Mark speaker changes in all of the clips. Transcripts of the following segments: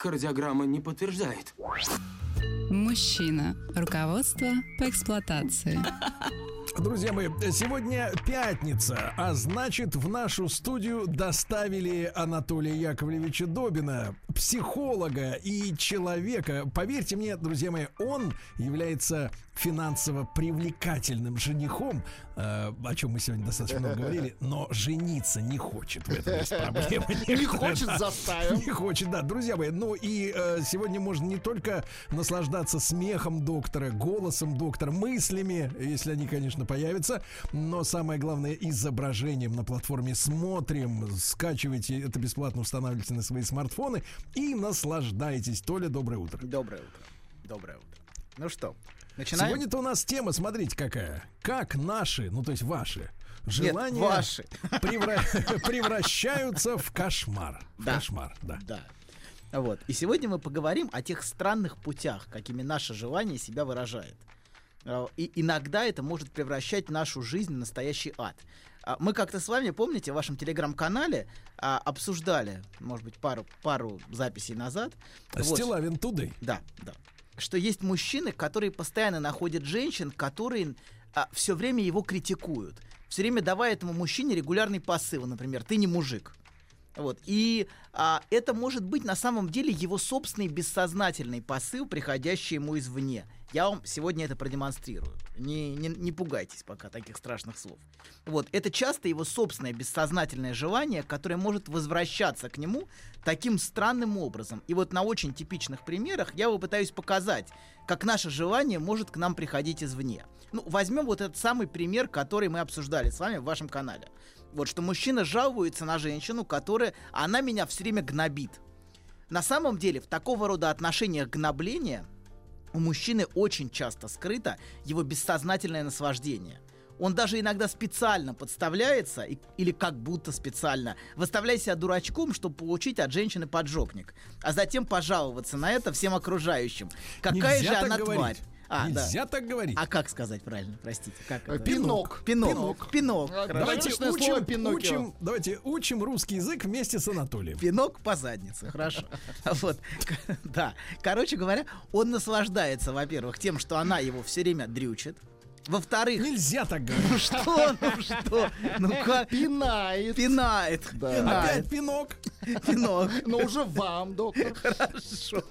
Speaker 1: Кардиограмма не подтверждает.
Speaker 2: Мужчина. Руководство по эксплуатации.
Speaker 3: Друзья мои, сегодня пятница, а значит в нашу студию доставили Анатолия Яковлевича Добина, психолога и человека. Поверьте мне, друзья мои, он является финансово привлекательным женихом, э, о чем мы сегодня достаточно много говорили, но жениться не хочет. В этом есть проблема.
Speaker 4: Не хочет, заставим.
Speaker 3: Не хочет, да, друзья мои. Ну и э, сегодня можно не только наслаждаться смехом доктора, голосом доктора, мыслями, если они, конечно, появятся, но самое главное изображением на платформе смотрим, скачивайте это бесплатно, устанавливайте на свои смартфоны и наслаждайтесь. Толя, доброе утро.
Speaker 4: Доброе утро. Доброе утро. Ну что, начинаем?
Speaker 3: Сегодня-то у нас тема, смотрите какая. Как наши, ну то есть ваши, желания
Speaker 4: ваши.
Speaker 3: превра- превращаются в кошмар. В
Speaker 4: Да.
Speaker 3: Кошмар, да.
Speaker 4: Да. Вот. И сегодня мы поговорим о тех странных путях, какими наше желание себя выражает. А, И иногда это может превращать нашу жизнь в настоящий ад. А, Мы как-то с вами, помните, в вашем телеграм-канале а, обсуждали, может быть, пару, пару записей назад. вот,
Speaker 3: Стилавин Today.
Speaker 4: Да, да. Что есть мужчины, которые постоянно находят женщин, которые все время его критикуют. Все время давая этому мужчине регулярный посыл, например, ты не мужик. Вот. И а, это может быть на самом деле его собственный бессознательный посыл, приходящий ему извне. Я вам сегодня это продемонстрирую. Не, не, не пугайтесь пока таких страшных слов. Вот. Это часто его собственное бессознательное желание, которое может возвращаться к нему таким странным образом. И вот на очень типичных примерах я попытаюсь показать, как наше желание может к нам приходить извне. Ну, возьмем вот этот самый пример, который мы обсуждали с вами в вашем канале. Вот что мужчина жалуется на женщину, которая, она меня все время гнобит. На самом деле, в такого рода отношениях гнобления у мужчины очень часто скрыто его бессознательное наслаждение. Он даже иногда специально подставляется, и- или как будто специально, выставляя себя дурачком, чтобы получить от женщины поджопник, а затем пожаловаться на это всем окружающим. Какая
Speaker 3: Нельзя
Speaker 4: же она
Speaker 3: говорить.
Speaker 4: тварь. А, да.
Speaker 3: Нельзя так говорить.
Speaker 4: А как сказать правильно? Простите, как это?
Speaker 3: Пинок.
Speaker 4: Пинок. Пинок.
Speaker 3: Давайте
Speaker 4: Хорошо.
Speaker 3: учим,
Speaker 4: Пиноккио.
Speaker 3: учим, давайте учим русский язык вместе с Анатолием.
Speaker 4: Пинок по заднице, хорошо. Вот, да. Короче говоря, он наслаждается, во-первых, тем, что она его все время дрючит. Во-вторых,
Speaker 3: Нельзя так говорить.
Speaker 4: ну что, ну что, ну как?
Speaker 5: Пинает.
Speaker 4: Пинает. Пинает.
Speaker 3: Опять пинок.
Speaker 4: Пинок.
Speaker 5: Но уже вам, доктор.
Speaker 4: Хорошо.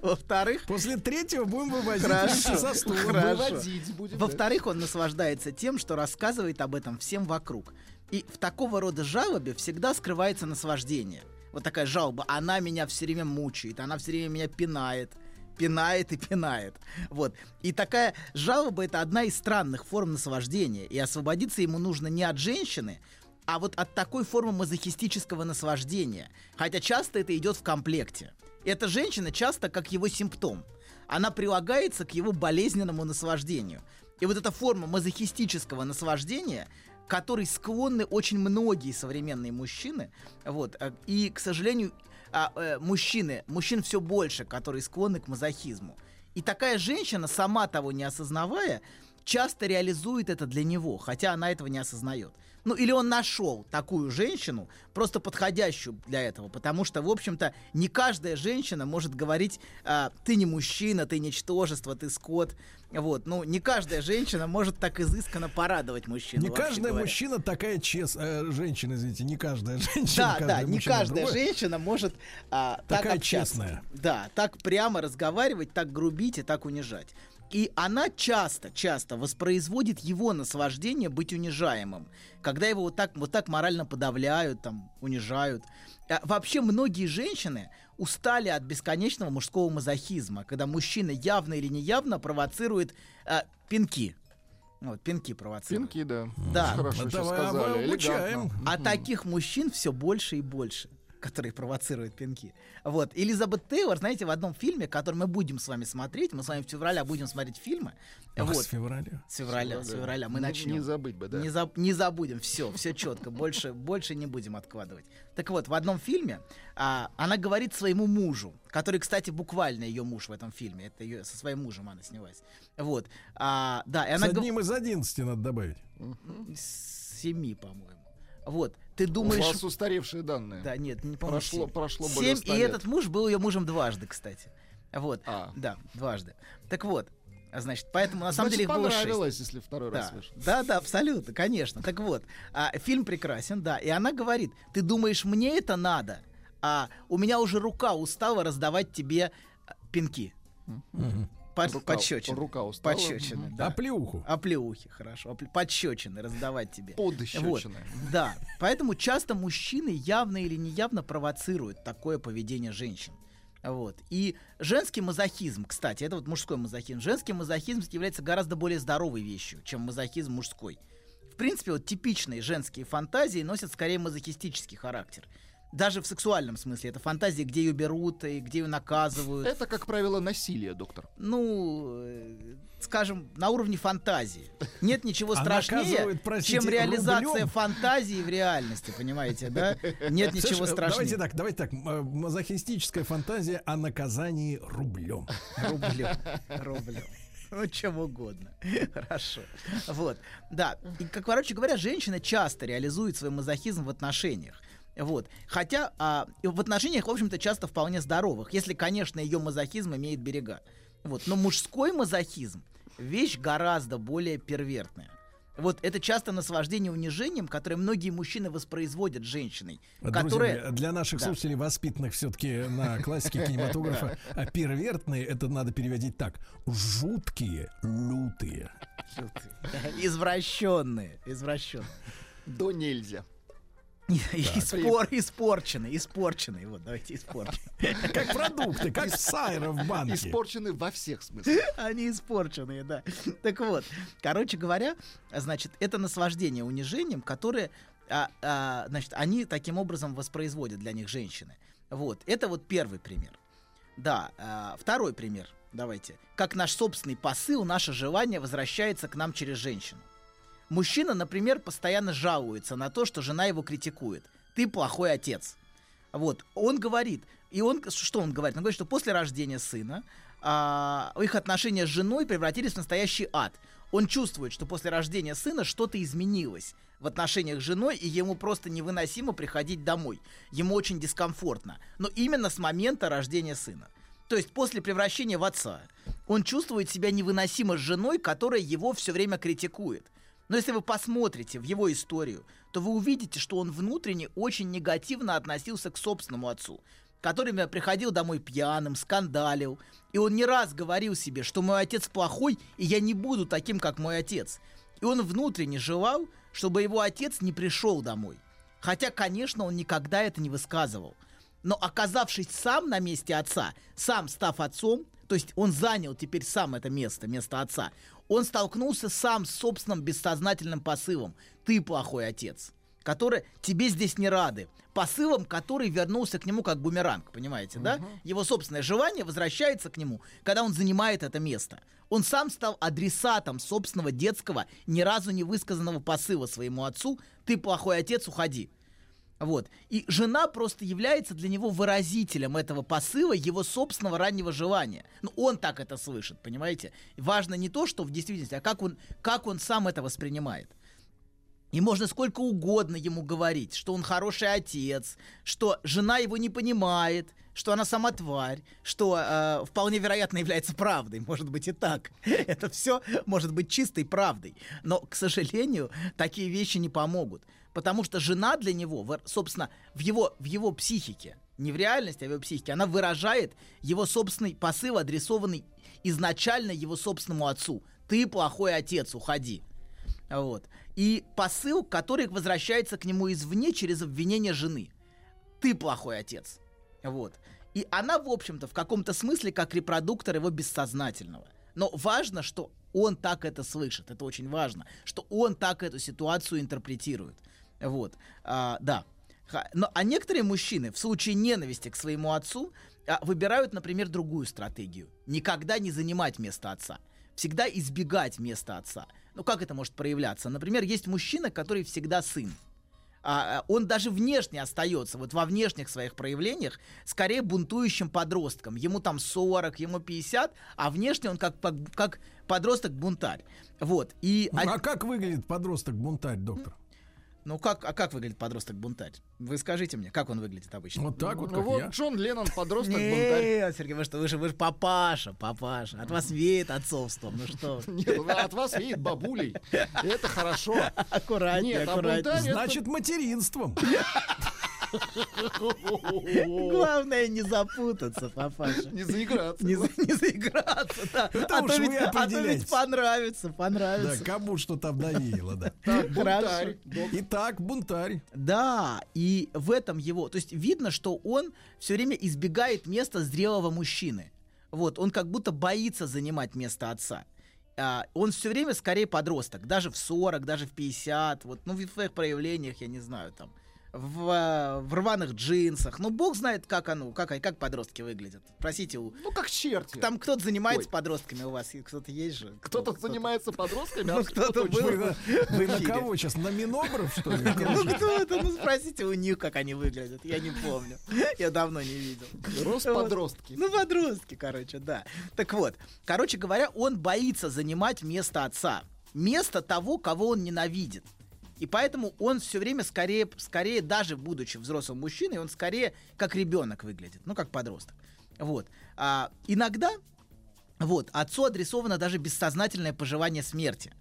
Speaker 4: Во-вторых,
Speaker 3: После третьего будем вывозить
Speaker 4: Хорошо.
Speaker 3: со стулом.
Speaker 4: Хорошо.
Speaker 5: Выводить будем.
Speaker 4: Во-вторых, он наслаждается тем, что рассказывает об этом всем вокруг. И в такого рода жалобе всегда скрывается наслаждение. Вот такая жалоба, она меня все время мучает, она все время меня пинает, пинает и пинает. Вот. И такая жалоба это одна из странных форм наслаждения. И освободиться ему нужно не от женщины, а вот от такой формы мазохистического наслаждения. Хотя часто это идет в комплекте. Эта женщина часто как его симптом. Она прилагается к его болезненному наслаждению. И вот эта форма мазохистического наслаждения, которой склонны очень многие современные мужчины, вот, э, и, к сожалению, а, э, мужчины, мужчин все больше, которые склонны к мазохизму. И такая женщина, сама того не осознавая, часто реализует это для него, хотя она этого не осознает. Ну, или он нашел такую женщину, просто подходящую для этого, потому что, в общем-то, не каждая женщина может говорить, а, ты не мужчина, ты ничтожество, ты скот. Вот, ну, не каждая женщина может так изысканно порадовать мужчину.
Speaker 3: Не каждая
Speaker 4: говоря.
Speaker 3: мужчина такая честная. женщина, извините, не каждая женщина.
Speaker 4: Да, да, не каждая
Speaker 3: другой.
Speaker 4: женщина может а, так
Speaker 3: Такая
Speaker 4: общаться.
Speaker 3: честная.
Speaker 4: Да, так прямо разговаривать, так грубить и так унижать. И она часто, часто воспроизводит его наслаждение быть унижаемым, когда его вот так, вот так морально подавляют, там, унижают. А вообще многие женщины устали от бесконечного мужского мазохизма, когда мужчина явно или неявно провоцирует а, пинки. Вот, пинки провоцируют.
Speaker 5: Пинки, да.
Speaker 4: Да.
Speaker 5: Хорошо
Speaker 3: Ну,
Speaker 5: сейчас
Speaker 3: давай
Speaker 5: сказали.
Speaker 3: обучаем.
Speaker 4: А таких мужчин все больше и больше. Которые провоцируют пинки. Вот. Элизабет Тейлор, знаете, в одном фильме, который мы будем с вами смотреть, мы с вами в феврале будем смотреть фильмы.
Speaker 3: Ах,
Speaker 4: вот.
Speaker 3: с февраля.
Speaker 4: С февраля, с февраля мы
Speaker 5: Не-
Speaker 4: начнем.
Speaker 5: Не забыть бы, да.
Speaker 4: Не, заб- не забудем, все, все четко, больше, больше не будем откладывать. Так вот, в одном фильме а, она говорит своему мужу, который, кстати, буквально ее муж в этом фильме, это ее со своим мужем она снялась. Вот, а, да, и
Speaker 3: С
Speaker 4: она гов-
Speaker 3: одним из одиннадцати надо добавить.
Speaker 4: с семи, по-моему. Вот, ты
Speaker 5: У
Speaker 4: думаешь,
Speaker 5: вас устаревшие данные.
Speaker 4: да, нет, не помню.
Speaker 5: Прошло- прошло более
Speaker 4: Семь,
Speaker 5: 100
Speaker 4: и
Speaker 5: лет.
Speaker 4: этот муж был ее мужем дважды, кстати. Вот,
Speaker 5: А.
Speaker 4: да, дважды. Так вот, значит, поэтому на самом
Speaker 5: Значит,
Speaker 4: деле их было шесть.
Speaker 5: понравилось, если второй раз
Speaker 4: Да,
Speaker 5: вышел.
Speaker 4: да, да, абсолютно, конечно. Так вот, а, фильм прекрасен, да. И она говорит: ты думаешь, мне это надо? А у меня уже рука устала раздавать тебе а, пинки. Под,
Speaker 5: Рука-
Speaker 4: подщечины.
Speaker 5: рука устала.
Speaker 4: Подщечины,
Speaker 3: А
Speaker 4: да.
Speaker 3: плюху.
Speaker 4: Оплеухи, хорошо. Опле- Подщечины раздавать тебе.
Speaker 5: Подщечины.
Speaker 4: Вот, да. Поэтому часто мужчины явно или неявно провоцируют такое поведение женщин. Вот. И женский мазохизм, кстати, это вот мужской мазохизм. Женский мазохизм является гораздо более здоровой вещью, чем мазохизм мужской. В принципе, вот типичные женские фантазии носят скорее мазохистический характер. Даже в сексуальном смысле. Это фантазии, где ее берут и где ее наказывают.
Speaker 5: Это, как правило, насилие, доктор.
Speaker 4: Ну, э, скажем, на уровне фантазии. Нет ничего
Speaker 3: А
Speaker 4: страшнее,
Speaker 3: простите,
Speaker 4: чем реализация
Speaker 3: рублем?
Speaker 4: фантазии в реальности, понимаете, да? Нет ничего страшнее.
Speaker 3: Давайте так, давайте так. э, Мазохистическая фантазия о наказании рублем.
Speaker 4: Рублем. Рублем. Ну, чем угодно. Хорошо. Вот. Да. И, как, короче говоря, женщина часто реализует свой мазохизм в отношениях. Вот. Хотя а, в отношениях, в общем-то, часто вполне здоровых, если, конечно, ее мазохизм имеет берега. Вот. Но мужской мазохизм вещь гораздо более первертная. Вот это часто наслаждение унижением, которое многие мужчины воспроизводят женщиной,
Speaker 3: Друзья
Speaker 4: которое...
Speaker 3: мои, для наших
Speaker 4: Да.
Speaker 3: слушателей, воспитанных все-таки на классике кинематографа, а первертные это надо переводить так: жуткие, лютые.
Speaker 4: Извращенные, извращенные.
Speaker 5: До нельзя.
Speaker 4: Испор, испорченный, испорченный. Вот, давайте испорченный.
Speaker 3: Как продукты, как сайра в банке.
Speaker 5: Испорчены во всех смыслах.
Speaker 4: Они испорченные, да. Так вот, короче говоря, значит, это наслаждение унижением, которое, а, а, значит, они таким образом воспроизводят для них женщины. Вот, это вот первый пример. Да, а, второй пример, давайте. Как наш собственный посыл, наше желание возвращается к нам через женщину. Мужчина, например, постоянно жалуется на то, что жена его критикует. Ты плохой отец. Вот, он говорит, и он, что он говорит? Он говорит, что после рождения сына а, их отношения с женой превратились в настоящий ад. Он чувствует, что после рождения сына что-то изменилось в отношениях с женой, и ему просто невыносимо приходить домой. Ему очень дискомфортно. Но именно с момента рождения сына. То есть после превращения в отца он чувствует себя невыносимо с женой, которая его все время критикует. Но если вы посмотрите в его историю, то вы увидите, что он внутренне очень негативно относился к собственному отцу, который приходил домой пьяным, скандалил, и он не раз говорил себе, что мой отец плохой, и я не буду таким, как мой отец. И он внутренне желал, чтобы его отец не пришел домой. Хотя, конечно, он никогда это не высказывал. Но оказавшись сам на месте отца, сам став отцом, то есть он занял теперь сам это место, место отца, он столкнулся сам с собственным бессознательным посылом. Ты плохой отец, который тебе здесь не рады. Посылом, который вернулся к нему как бумеранг, понимаете, да? Его собственное желание возвращается к нему, когда он занимает это место. Он сам стал адресатом собственного детского, ни разу не высказанного посыла своему отцу «ты плохой отец, уходи». Вот. И жена просто является для него выразителем этого посыла, его собственного раннего желания. Ну, он так это слышит, понимаете? Важно не то, что в действительности, а как он, как он сам это воспринимает. И можно сколько угодно ему говорить, что он хороший отец, что жена его не понимает, что она сама тварь, что э, вполне вероятно является правдой, может быть и так. Это все может быть чистой правдой. Но, к сожалению, такие вещи не помогут. Потому что жена для него, собственно, в его, в его психике, не в реальности, а в его психике, она выражает его собственный посыл, адресованный изначально его собственному отцу. Ты плохой отец, уходи. Вот. И посыл, который возвращается к нему извне через обвинение жены. Ты плохой отец. Вот. И она, в общем-то, в каком-то смысле как репродуктор его бессознательного. Но важно, что он так это слышит. Это очень важно, что он так эту ситуацию интерпретирует. Вот. А, да. Но, а некоторые мужчины в случае ненависти к своему отцу а, выбирают, например, другую стратегию. Никогда не занимать место отца. Всегда избегать места отца. Ну, как это может проявляться? Например, есть мужчина, который всегда сын. А, а, он даже внешне остается, вот во внешних своих проявлениях, скорее бунтующим подростком. Ему там 40, ему 50, а внешне он как, как, как подросток-бунтарь. Вот. И,
Speaker 3: Ну,
Speaker 4: А
Speaker 3: как выглядит подросток-бунтарь, доктор?
Speaker 4: Ну как, а как выглядит подросток-бунтарь? Вы скажите мне, как он выглядит обычно?
Speaker 3: Вот так вот,
Speaker 5: Ну
Speaker 3: как
Speaker 5: вот
Speaker 3: я.
Speaker 5: Джон Леннон, подросток, бунтарь.
Speaker 4: Нет, Сергей, вы что, вы же, вы же папаша, папаша. От вас веет отцовством, ну что?
Speaker 5: Нет, ну, от вас видит бабулей. Это хорошо.
Speaker 4: Аккуратнее,
Speaker 5: Нет, а
Speaker 4: аккуратнее.
Speaker 3: Значит, материнством.
Speaker 4: Главное не запутаться, папаша.
Speaker 5: Не заиграться.
Speaker 4: Не, за- не заиграться, да.
Speaker 3: Это
Speaker 4: а, то ведь, а то ведь понравится,
Speaker 3: Да,
Speaker 4: понравится.
Speaker 3: кому что там давило, да.
Speaker 5: Так, бунтарь.
Speaker 3: Итак, бунтарь.
Speaker 4: Да, и в этом его, то есть видно, что он все время избегает места зрелого мужчины. Вот, он как будто боится занимать место отца. А, он все время скорее подросток, даже в 40, даже в 50, вот, ну, в своих проявлениях, я не знаю, там, в, э, в рваных джинсах. Ну, бог знает, как оно, как, как подростки выглядят. Спросите, у,
Speaker 5: Ну, как черти.
Speaker 4: там кто-то занимается
Speaker 5: Ой.
Speaker 4: подростками у вас, и кто-то есть же?
Speaker 5: Кто-то занимается подростками,
Speaker 4: Ну,
Speaker 5: а
Speaker 4: кто-то
Speaker 5: точно.
Speaker 4: был.
Speaker 3: Вы, на- кого сейчас? На Минобров, что ли?
Speaker 4: Ну кто это? Ну спросите у них, как они выглядят. Я не помню. Я давно не видел.
Speaker 5: Рос
Speaker 4: Вот.
Speaker 5: подростки.
Speaker 4: Ну, подростки, короче, да. Так вот, короче говоря, он боится занимать место отца. Место того, кого он ненавидит. И поэтому он все время скорее, скорее, даже будучи взрослым мужчиной, он скорее как ребенок выглядит, ну, как подросток. Вот. А, иногда, вот, отцу адресовано даже бессознательное пожелание смерти.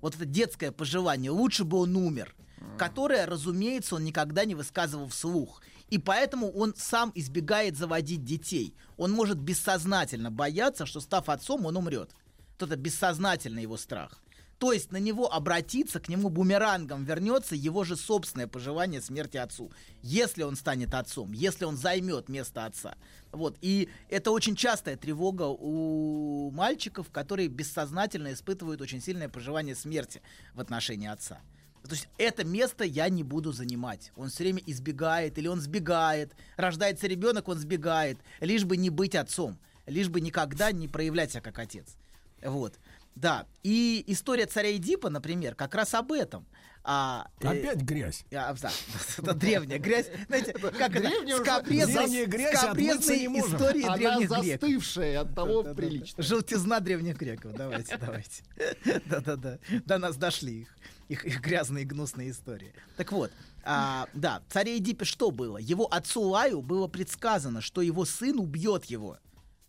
Speaker 4: Вот это детское пожелание, лучше бы он умер, которое, разумеется, он никогда не высказывал вслух. И поэтому он сам избегает заводить детей. Он может бессознательно бояться, что став отцом, он умрет. Вот это бессознательный его страх. То есть на него обратиться, к нему бумерангом вернется его же собственное пожелание смерти отцу. Если он станет отцом, если он займет место отца. Вот. И это очень частая тревога у мальчиков, которые бессознательно испытывают очень сильное пожелание смерти в отношении отца. То есть это место я не буду занимать. Он все время избегает или он сбегает. Рождается ребенок, он сбегает. Лишь бы не быть отцом. Лишь бы никогда не проявлять себя как отец. Вот. Да. И история царя Эдипа, например, как раз об этом. А, э,
Speaker 3: Опять грязь.
Speaker 4: а, да, это древняя грязь. Знаете, как это?
Speaker 5: Древняя
Speaker 4: Скопрезные-
Speaker 3: древняя грязь, не можем.
Speaker 4: истории
Speaker 5: Она
Speaker 4: древних греков.
Speaker 5: застывшая от того
Speaker 4: Да-да-да.
Speaker 5: прилично.
Speaker 4: Желтизна древних греков. Давайте, давайте. Да-да-да. До нас дошли их, их, их грязные гнусные истории. Так вот, а, да, царе Эдипе что было? Его отцу Лаю было предсказано, что его сын убьет его.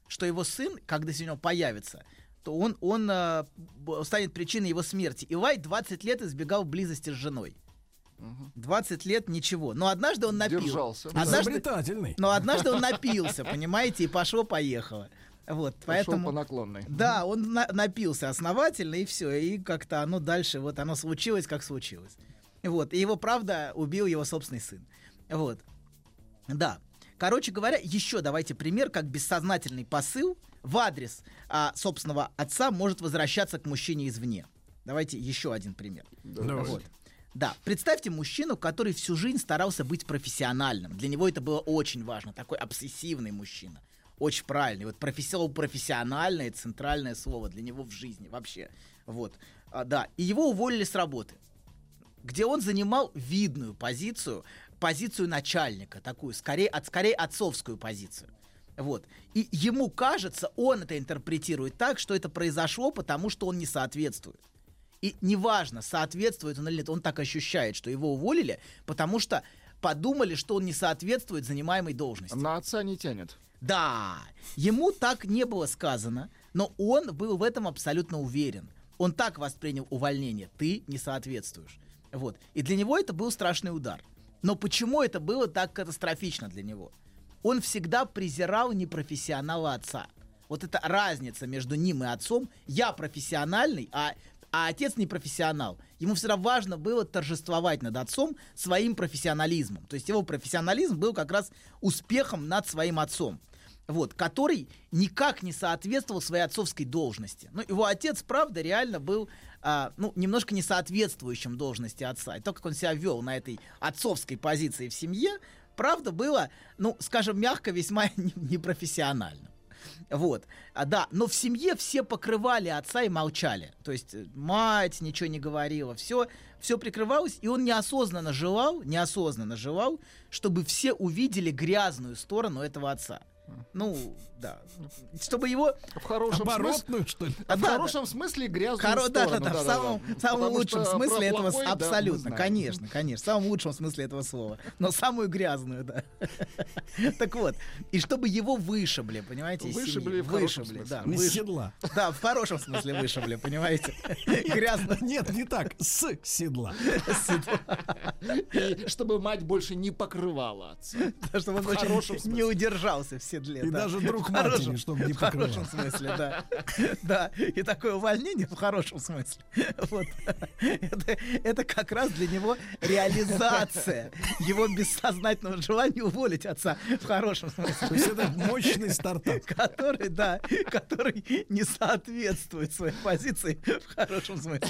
Speaker 4: Что его сын, когда сегодня появится, то он, он б- станет причиной его смерти. И Лай 20 лет избегал близости с женой. 20 лет ничего. Но однажды он напил.
Speaker 5: Держался.
Speaker 4: Однажды, но однажды он напился, понимаете, и пошло-поехало. Вот,
Speaker 5: Пошел
Speaker 4: поэтому...
Speaker 5: по наклонной.
Speaker 4: Да, он на- напился основательно, и все. И как-то оно дальше, вот оно случилось, как случилось. Вот. И его, правда, убил его собственный сын. Вот. Да. Короче говоря, еще давайте пример, как бессознательный посыл в адрес а, собственного отца может возвращаться к мужчине извне. Давайте еще один пример.
Speaker 3: Давайте.
Speaker 4: Вот. Да, представьте мужчину, который всю жизнь старался быть профессиональным. Для него это было очень важно. Такой обсессивный мужчина. Очень правильный. Вот профессионал, профессиональное центральное слово для него в жизни вообще. Вот. А, да. И его уволили с работы где он занимал видную позицию, позицию начальника, такую, скорее, от, скорее отцовскую позицию. Вот. И ему кажется, он это интерпретирует так, что это произошло, потому что он не соответствует. И неважно, соответствует он или нет, он так ощущает, что его уволили, потому что подумали, что он не соответствует занимаемой должности.
Speaker 5: На отца не тянет.
Speaker 4: Да, ему так не было сказано, но он был в этом абсолютно уверен. Он так воспринял увольнение. Ты не соответствуешь. Вот. И для него это был страшный удар. Но почему это было так катастрофично для него? Он всегда презирал непрофессионала отца. Вот эта разница между ним и отцом. Я профессиональный, а, а отец не профессионал. Ему всегда важно было торжествовать над отцом своим профессионализмом. То есть его профессионализм был как раз успехом над своим отцом. вот, который никак не соответствовал своей отцовской должности. Ну, его отец, правда, реально был, а, ну, немножко не соответствующим должности отца. И то, как он себя вел на этой отцовской позиции в семье, правда, было, ну, скажем мягко, весьма не- непрофессионально. Вот, а, да, но в семье все покрывали отца и молчали. То есть э, мать ничего не говорила, все, все прикрывалось, и он неосознанно желал, неосознанно желал, чтобы все увидели грязную сторону этого отца. Ну, да. Чтобы его...
Speaker 5: В хорошем смысле...
Speaker 3: Что ли?
Speaker 5: В
Speaker 4: Да,
Speaker 5: хорошем смысле грязную
Speaker 4: Хоро- да, да,
Speaker 5: сторону.
Speaker 4: да, в самом, в самом лучшем смысле этого,
Speaker 5: плохой, да,
Speaker 4: абсолютно, конечно, конечно, в самом лучшем смысле этого слова, но самую грязную, да. Так вот, и чтобы его вышибли, понимаете,
Speaker 5: Вышибли в хорошем
Speaker 4: вышибли,
Speaker 5: смысле.
Speaker 4: да,
Speaker 3: Из седла.
Speaker 4: да, в хорошем смысле вышибли, понимаете, грязно,
Speaker 3: Нет, не так, с седла.
Speaker 5: И чтобы мать больше не покрывала отца.
Speaker 4: чтобы он не удержался в седле.
Speaker 3: И
Speaker 4: да.
Speaker 3: даже друг
Speaker 4: хорошем-
Speaker 3: матери, чтобы не
Speaker 4: В хорошем
Speaker 3: покрывал.
Speaker 4: смысле, да. Да, и такое увольнение в хорошем смысле. Вот. Это, это как раз для него реализация его бессознательного желания уволить отца в хорошем смысле.
Speaker 3: То есть это мощный стартап.
Speaker 4: Который, да, который не соответствует своей позиции в хорошем смысле.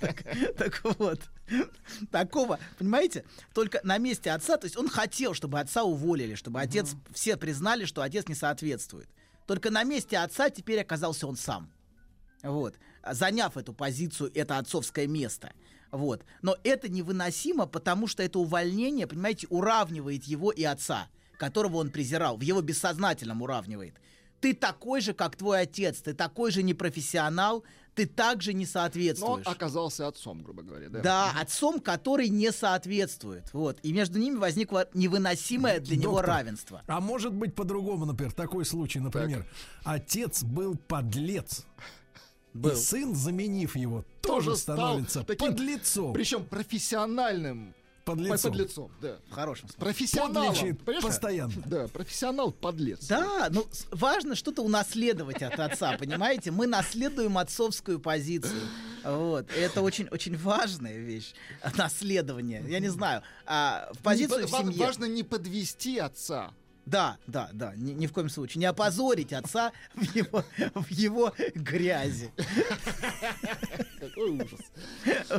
Speaker 4: Так, так вот, такого, понимаете, только на месте отца, то есть он хотел, чтобы отца уволили, чтобы отец, все признали, что отец не соответствует. Только на месте отца теперь оказался он сам. Вот. Заняв эту позицию, это отцовское место. Вот. Но это невыносимо, потому что это увольнение, понимаете, уравнивает его и отца, которого он презирал, в его бессознательном уравнивает. Ты такой же, как твой отец, ты такой же непрофессионал, ты также не
Speaker 5: Но он
Speaker 4: соответствуешь.
Speaker 5: оказался отцом, грубо говоря, да?
Speaker 4: Да, отцом, который не соответствует. Вот. И между ними возникло невыносимое для него
Speaker 3: Доктор,
Speaker 4: равенство.
Speaker 3: А может быть по-другому, например, такой случай, например, отец был подлец.
Speaker 4: Был.
Speaker 3: И сын, заменив его,
Speaker 5: Тоже
Speaker 3: тоже
Speaker 5: стал
Speaker 3: становится
Speaker 5: таким-
Speaker 3: подлецом.
Speaker 5: Причем профессиональным
Speaker 3: Подлецом.
Speaker 5: подлецом, да.
Speaker 4: В хорошем смысле.
Speaker 5: Понимаешь?
Speaker 3: постоянно.
Speaker 5: Да, профессионал подлец.
Speaker 4: Да, ну важно что-то унаследовать от отца, понимаете? Мы наследуем отцовскую позицию. Вот. Это очень, очень важная вещь. Наследование. Я не знаю. А, в позицию
Speaker 5: Не
Speaker 4: в семье.
Speaker 5: Важно не подвести отца.
Speaker 4: Да, да, да. Ни, ни в коем случае. Не опозорить отца в его, в его грязи.
Speaker 5: Какой ужас.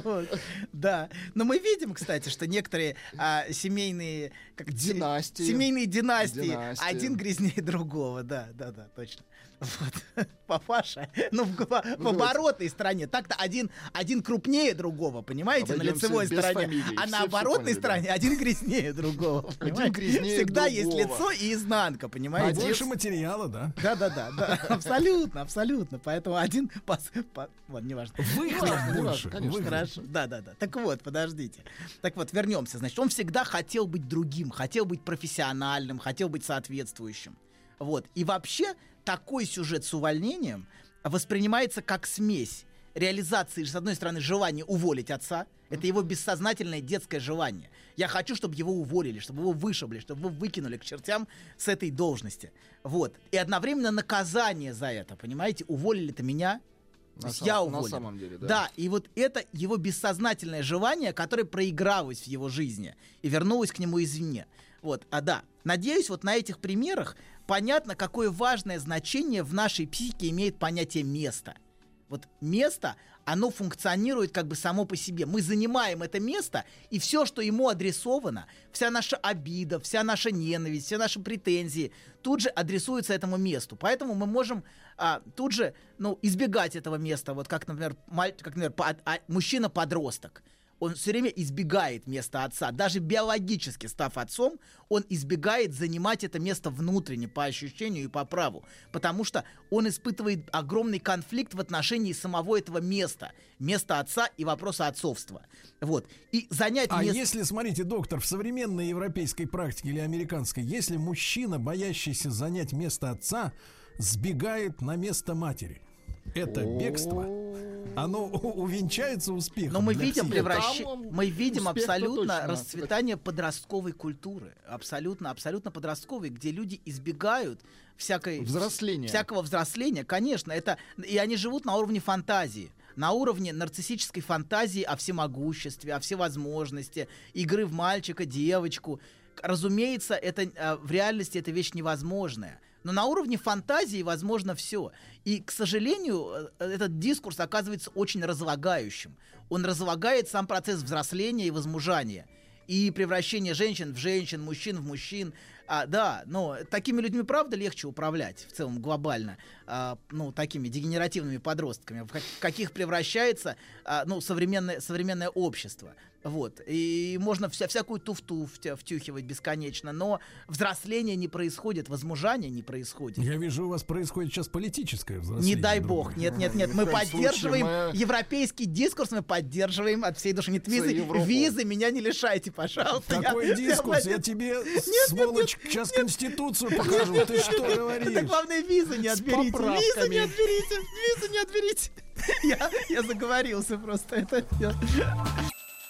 Speaker 4: Вот. Да. Но мы видим, кстати, что некоторые а, семейные как,
Speaker 5: Династии.
Speaker 4: Семейные династии.
Speaker 5: Династии.
Speaker 4: Один грязнее другого. Да, да, да, точно. Вот. Папаша. Ну, в, в- в оборотной стороне. Так-то один, один крупнее другого, понимаете, на
Speaker 5: Обойдемся
Speaker 4: лицевой
Speaker 5: без
Speaker 4: стороне.
Speaker 5: фамилий.
Speaker 4: А
Speaker 5: Все
Speaker 4: на оборотной
Speaker 5: поняли, да.
Speaker 4: стороне один грязнее другого. понимаете?
Speaker 5: грязнее
Speaker 4: Всегда есть
Speaker 5: другого.
Speaker 4: лицо и изнанка, понимаете?
Speaker 3: Больше материала, да?
Speaker 4: Да, да, да, да, абсолютно, абсолютно. Поэтому один пос... по- Вот, неважно.
Speaker 3: Выхлоп больше.
Speaker 5: конечно.
Speaker 4: Хорошо, да, да, да. Так вот, подождите. Так вот, вернемся. Значит, он всегда хотел быть другим, хотел быть профессиональным, хотел быть соответствующим. Вот. И вообще такой сюжет с увольнением воспринимается как смесь реализации, с одной стороны, желания уволить отца. Это его бессознательное детское желание. Я хочу, чтобы его уволили, чтобы его вышибли, чтобы его выкинули к чертям с этой должности. Вот. И одновременно наказание за это, понимаете? Уволили-то меня,
Speaker 5: На сам-
Speaker 4: я
Speaker 5: на
Speaker 4: уволен.
Speaker 5: самом деле, да.
Speaker 4: Да, и вот это его бессознательное желание, которое проигралось в его жизни и вернулось к нему извне. Вот, а да, надеюсь, вот на этих примерах понятно, какое важное значение в нашей психике имеет понятие места. Вот место, оно функционирует как бы само по себе. Мы занимаем это место, и все, что ему адресовано, вся наша обида, вся наша ненависть, все наши претензии, тут же адресуются этому месту. Поэтому мы можем а, тут же ну, избегать этого места. Вот как, например, маль- как, например по- а- мужчина-подросток. Он все время избегает места отца. Даже биологически став отцом, он избегает занимать это место внутренне, по ощущению и по праву. Потому что он испытывает огромный конфликт в отношении самого этого места. Места отца и вопроса отцовства. Вот. И занять
Speaker 3: А
Speaker 4: место...
Speaker 3: если, смотрите, доктор, в современной европейской практике или американской, если мужчина, боящийся занять место отца, сбегает на место матери, это бегство, оно у- увенчается успехом.
Speaker 4: Но мы видим
Speaker 5: Там
Speaker 4: мы видим абсолютно
Speaker 5: точно.
Speaker 4: расцветание подростковой культуры, абсолютно, абсолютно подростковой, где люди избегают всякой
Speaker 5: Взросления.
Speaker 4: всякого взросления, конечно, это и они живут на уровне фантазии, на уровне нарциссической фантазии о всемогуществе, о всевозможности, игры в мальчика, девочку. разумеется, это э, в реальности эта вещь невозможная. Но на уровне фантазии возможно все. И, к сожалению, э, этот дискурс оказывается очень разлагающим. Он разлагает сам процесс взросления и возмужания. И превращение женщин в женщин, мужчин в мужчин. А, да, но такими людьми, правда, легче управлять в целом глобально. А, ну, такими дегенеративными подростками, в как- каких превращается а, ну, современное, современное общество. Вот. И можно вся, всякую туфту втя- втюхивать бесконечно, но взросление не происходит, возмужание не происходит.
Speaker 3: Я вижу, у вас происходит сейчас политическое
Speaker 4: Не
Speaker 3: взросление.
Speaker 4: дай
Speaker 3: друг
Speaker 4: бог, нет, нет, нет, мы поддерживаем
Speaker 5: мы-
Speaker 4: европейский дискурс, мы поддерживаем от всей души. Нет, визы, визы меня не лишайте, пожалуйста.
Speaker 3: Какой
Speaker 4: Я-
Speaker 3: дискурс?
Speaker 4: я-
Speaker 3: Я тебе, сволочь, сейчас Конституцию покажу. Ты что
Speaker 4: Это
Speaker 3: говоришь?
Speaker 4: главное, визы не отберите. Визы не отберите. Визы не отберите. Я, я заговорился просто. Это я-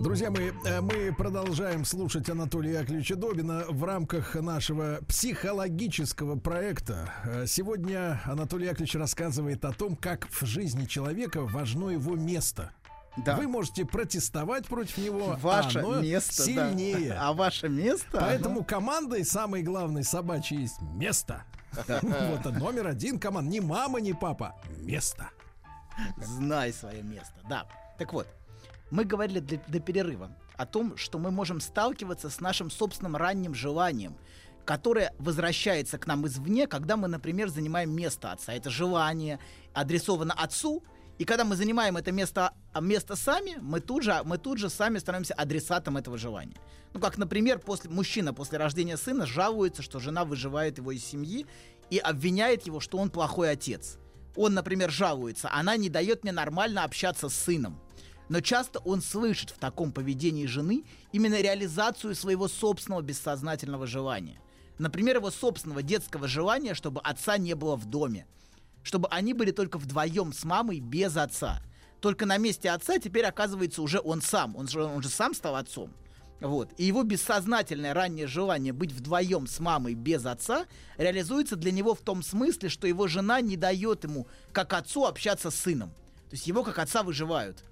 Speaker 3: Друзья мои, э, мы продолжаем слушать Анатолия Яковлевича Добина в рамках нашего психологического проекта. Э, Сегодня Анатолий Яковлевич рассказывает о том, как в жизни человека важно его место.
Speaker 4: Да.
Speaker 3: Вы можете протестовать против него,
Speaker 4: Ваше
Speaker 3: а оно
Speaker 4: место, да.
Speaker 3: сильнее.
Speaker 4: А ваше место?
Speaker 3: Поэтому командой самой главной собачьей есть место. Вот номер один команд. Ни мама, ни папа. Место.
Speaker 4: Знай свое место. Да. Так вот, мы говорили до, до перерыва о том, что мы можем сталкиваться с нашим собственным ранним желанием, которое возвращается к нам извне, когда мы, например, занимаем место отца. Это желание адресовано отцу, и когда мы занимаем это место, а, место сами, мы тут, же, мы тут же сами становимся адресатом этого желания. Ну, как, например, после, мужчина после рождения сына жалуется, что жена выживает его из семьи и обвиняет его, что он плохой отец. Он, например, жалуется, она не дает мне нормально общаться с сыном. Но часто он слышит в таком поведении жены именно реализацию своего собственного бессознательного желания. Например, его собственного детского желания, чтобы отца не было в доме. Чтобы они были только вдвоем с мамой без отца. Только на месте отца теперь оказывается уже он сам. Он же, он же сам стал отцом. Вот. И его бессознательное раннее желание быть вдвоем с мамой без отца реализуется для него в том смысле, что его жена не дает ему, как отцу, общаться с сыном. То есть его как отца выживают.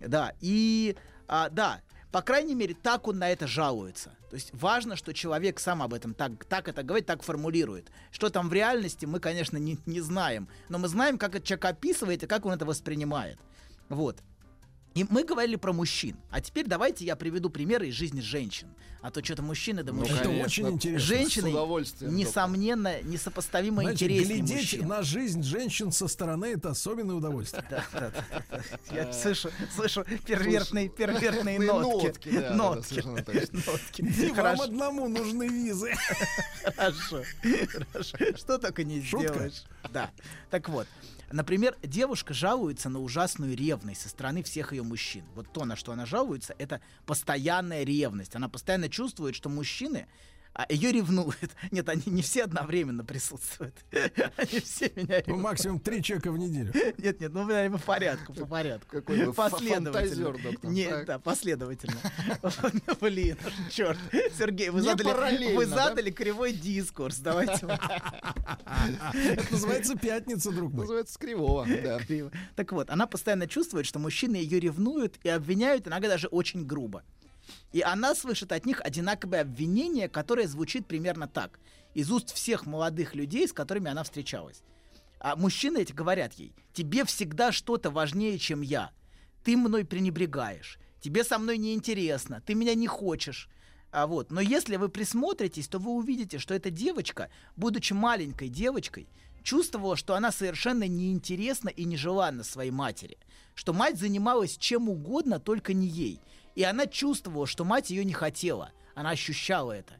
Speaker 4: Да, и а, да, по крайней мере, так он на это жалуется. То есть важно, что человек сам об этом так, так это говорит, так формулирует. Что там в реальности, мы, конечно, не, не знаем. Но мы знаем, как этот человек описывает и как он это воспринимает. Вот. И мы говорили про мужчин. А теперь давайте я приведу примеры из жизни женщин. А то что-то мужчины да
Speaker 5: Ну,
Speaker 4: мужчины.
Speaker 3: Это
Speaker 5: конечно.
Speaker 3: очень интересно.
Speaker 4: Женщины, несомненно, несопоставимо
Speaker 3: Знаете,
Speaker 4: интереснее
Speaker 3: глядеть
Speaker 4: мужчин.
Speaker 3: на жизнь женщин со стороны это особенное удовольствие.
Speaker 4: Да, да, да. Я слышу, слышу первертные, первертные
Speaker 5: Первертные
Speaker 4: нотки.
Speaker 5: нотки,
Speaker 4: Нотки. Нотки.
Speaker 3: Не вам одному нужны визы.
Speaker 4: хорошо, хорошо. Что только не сделаешь. Да. Так вот, например, девушка жалуется на ужасную ревность со стороны всех ее мужчин. Вот то, на что она жалуется, это постоянная ревность. Она постоянно чувствует, что мужчины а, ее ревнуют. Нет, они не все одновременно присутствуют. Они все меня
Speaker 3: Ну,
Speaker 4: ревнуют.
Speaker 3: максимум три чека в неделю.
Speaker 4: Нет, нет, ну по порядку, по порядку.
Speaker 5: Какой вы
Speaker 4: последовательно.
Speaker 5: доктор.
Speaker 4: Нет,
Speaker 5: Так.
Speaker 4: да, последовательно. Блин, черт. Сергей, вы
Speaker 5: Не
Speaker 4: задали, вы
Speaker 5: да?
Speaker 4: задали кривой дискурс. Давайте.
Speaker 3: Это называется пятница, друг мой.
Speaker 5: Называется кривого, да.
Speaker 4: криво. Так вот, она постоянно чувствует, что мужчины ее ревнуют и обвиняют иногда даже очень грубо. И она слышит от них одинаковое обвинение, которое звучит примерно так. Из уст всех молодых людей, с которыми она встречалась. А мужчины эти говорят ей, тебе всегда что-то важнее, чем я. Ты мной пренебрегаешь. Тебе со мной неинтересно. Ты меня не хочешь. А вот. Но если вы присмотритесь, то вы увидите, что эта девочка, будучи маленькой девочкой, чувствовала, что она совершенно неинтересна и нежеланна своей матери. Что мать занималась чем угодно, только не ей. И она чувствовала, что мать ее не хотела. Она ощущала это.